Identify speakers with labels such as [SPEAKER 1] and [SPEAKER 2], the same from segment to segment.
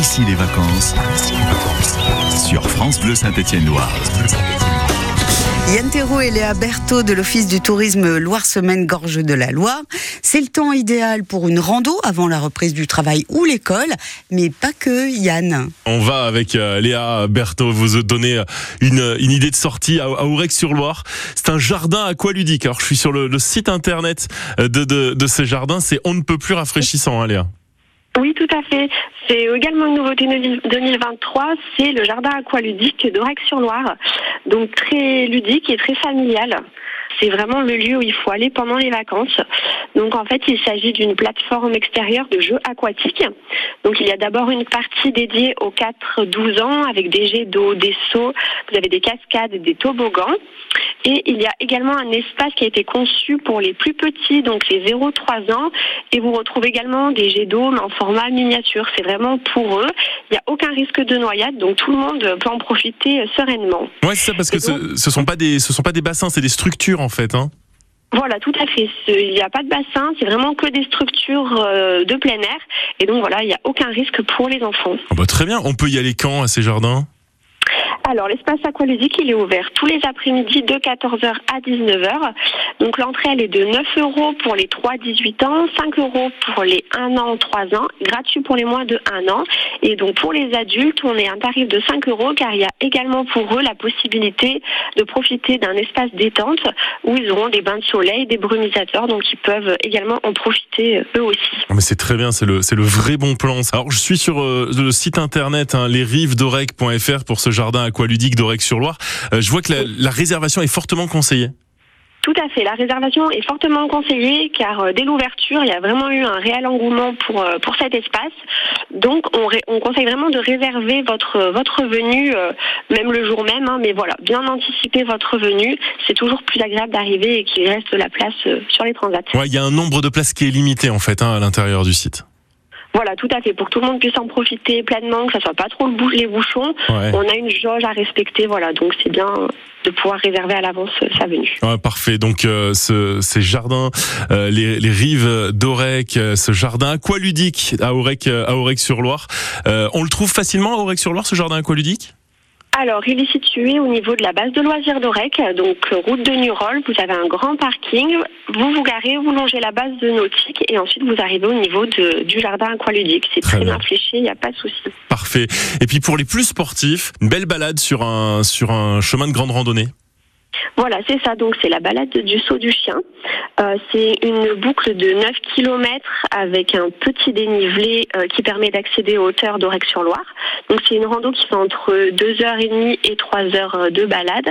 [SPEAKER 1] ici les vacances sur France Bleu Saint-Étienne-Loire.
[SPEAKER 2] Yann Thérault et Léa Berthaud de l'Office du tourisme Loire-Semaine Gorge de la Loire. C'est le temps idéal pour une rando avant la reprise du travail ou l'école, mais pas que, Yann.
[SPEAKER 3] On va avec euh, Léa Berthaud vous donner euh, une, une idée de sortie à, à Ourec-sur-Loire. C'est un jardin aqualudique. Alors je suis sur le, le site internet euh, de, de, de ces jardins. C'est on ne peut plus rafraîchissant, hein, Léa.
[SPEAKER 4] Oui, tout à fait. C'est également une nouveauté 2023, c'est le jardin aqualudique d'Aurec-sur-Loire. Donc très ludique et très familial. C'est vraiment le lieu où il faut aller pendant les vacances. Donc en fait, il s'agit d'une plateforme extérieure de jeux aquatiques. Donc il y a d'abord une partie dédiée aux 4-12 ans avec des jets d'eau, des sauts, vous avez des cascades, des toboggans. Et il y a également un espace qui a été conçu pour les plus petits, donc les 0-3 ans. Et vous retrouvez également des jets d'eau, mais en format miniature. C'est vraiment pour eux. Il n'y a aucun risque de noyade, donc tout le monde peut en profiter sereinement.
[SPEAKER 3] Ouais, c'est ça, parce que
[SPEAKER 4] donc-
[SPEAKER 3] ce, ce sont pas des, ce sont pas des bassins, c'est des structures en fait. Hein.
[SPEAKER 4] Voilà, tout à fait. Il n'y a pas de bassin, c'est vraiment que des structures euh, de plein air. Et donc voilà, il n'y a aucun risque pour les enfants.
[SPEAKER 3] Bah, très bien. On peut y aller quand à ces jardins?
[SPEAKER 4] Alors, l'espace aqualudique, il est ouvert tous les après-midi de 14h à 19h. Donc, l'entrée, elle est de 9 euros pour les 3-18 ans, 5 euros pour les 1 an, 3 ans, gratuit pour les moins de 1 an. Et donc, pour les adultes, on est à un tarif de 5 euros car il y a également pour eux la possibilité de profiter d'un espace détente où ils auront des bains de soleil, des brumisateurs. Donc, ils peuvent également en profiter euh, eux aussi.
[SPEAKER 3] Ah, Mais c'est très bien, c'est le, le vrai bon plan. Alors je suis sur euh, le site internet hein, lesrives-d'Orec.fr pour ce jardin aqualudique d'Orec-sur-Loire. Euh, je vois que la, la réservation est fortement conseillée.
[SPEAKER 4] Tout à fait. La réservation est fortement conseillée car euh, dès l'ouverture, il y a vraiment eu un réel engouement pour, euh, pour cet espace. Donc, on, ré- on conseille vraiment de réserver votre, votre venue, euh, même le jour même. hein, mais voilà, bien anticiper votre venue. C'est toujours plus agréable d'arriver et qu'il reste la place euh, sur les transats.
[SPEAKER 3] Ouais, il y a un nombre de places qui est limité en fait hein, à l'intérieur du site.
[SPEAKER 4] Voilà, tout à fait. Pour que tout le monde puisse en profiter pleinement, que ça soit pas trop le bou- les bouchons.
[SPEAKER 3] Ouais.
[SPEAKER 4] On a une jauge à respecter. Voilà, donc c'est bien de pouvoir réserver à l'avance euh, sa venue.
[SPEAKER 3] Ouais, parfait. Donc euh, ce, ces jardins, euh, les, les rives d'Aurec, euh, ce jardin aqualudique à Aurec, euh, à Aurec-sur-Loire, euh, on le trouve facilement à Aurec-sur-Loire ce jardin aqualudique?
[SPEAKER 4] Alors, il est situé au niveau de la base de loisirs d'Orec, donc euh, route de Nurol. Vous avez un grand parking. Vous vous garez, vous longez la base de nautique et ensuite vous arrivez au niveau de- du jardin aqualudique. C'est
[SPEAKER 3] Très bien
[SPEAKER 4] fléché, il n'y a pas de souci.
[SPEAKER 3] Parfait. Et puis pour les plus sportifs, une belle balade sur un sur un chemin de grande randonnée.
[SPEAKER 4] Voilà, c'est ça. Donc, c'est la balade du saut du chien. Euh, c'est une boucle de 9 km avec un petit dénivelé euh, qui permet d'accéder aux hauteurs d'Orec-sur-Loire. Donc, c'est une rando qui fait entre 2h30 et 3h de balade.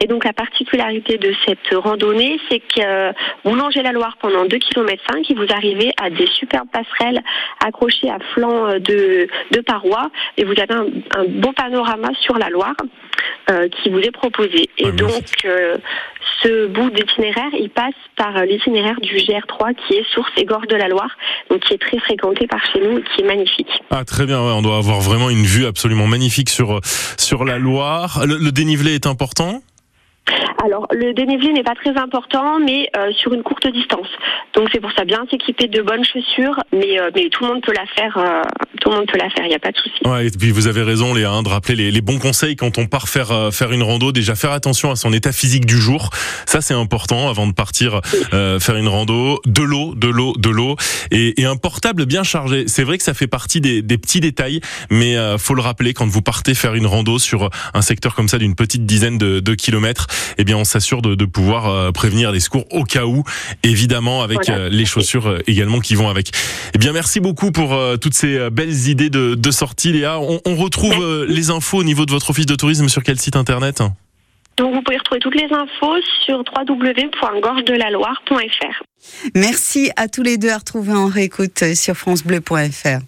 [SPEAKER 4] Et donc, la particularité de cette randonnée, c'est que euh, vous longez la Loire pendant 2 km 5 et vous arrivez à des superbes passerelles accrochées à flanc euh, de, de parois et vous avez un, un beau panorama sur la Loire euh, qui vous est proposé. Et
[SPEAKER 3] Ouais,
[SPEAKER 4] donc, euh, ce bout d'itinéraire, il passe par euh, l'itinéraire du GR3 qui est Source et Gorge de la Loire, donc qui est très fréquenté par chez nous et qui est magnifique.
[SPEAKER 3] Ah très bien, ouais, on doit avoir vraiment une vue absolument magnifique sur sur la Loire. Le, le dénivelé est important?
[SPEAKER 4] Alors, le dénivelé n'est pas très important, mais euh, sur une courte distance. Donc, c'est pour ça bien s'équiper de bonnes chaussures, mais, euh, mais tout le monde peut la faire. euh, tout le monde peut la faire, il n'y a pas de souci.
[SPEAKER 3] Ouais, et puis vous avez raison, Léa, hein, de rappeler les, les bons conseils quand on part faire euh, faire une rando. Déjà faire attention à son état physique du jour, ça c'est important avant de partir euh, faire une rando. De l'eau, de l'eau, de l'eau, et, et un portable bien chargé. C'est vrai que ça fait partie des, des petits détails, mais euh, faut le rappeler quand vous partez faire une rando sur un secteur comme ça d'une petite dizaine de, de kilomètres. Eh bien, on s'assure de, de pouvoir euh, prévenir les secours au cas où, évidemment avec
[SPEAKER 4] Voilà.
[SPEAKER 3] euh, les chaussures euh, également qui vont avec. Eh bien, merci beaucoup pour euh, toutes ces euh, belles idées de, de sortie, Léa. On, on retrouve euh, les infos au niveau de votre office de tourisme sur quel site internet?
[SPEAKER 4] Donc, vous pouvez retrouver toutes les infos sur www.gorgedelaloire.fr.
[SPEAKER 2] Merci à tous les deux à retrouver en réécoute sur francebleu.fr.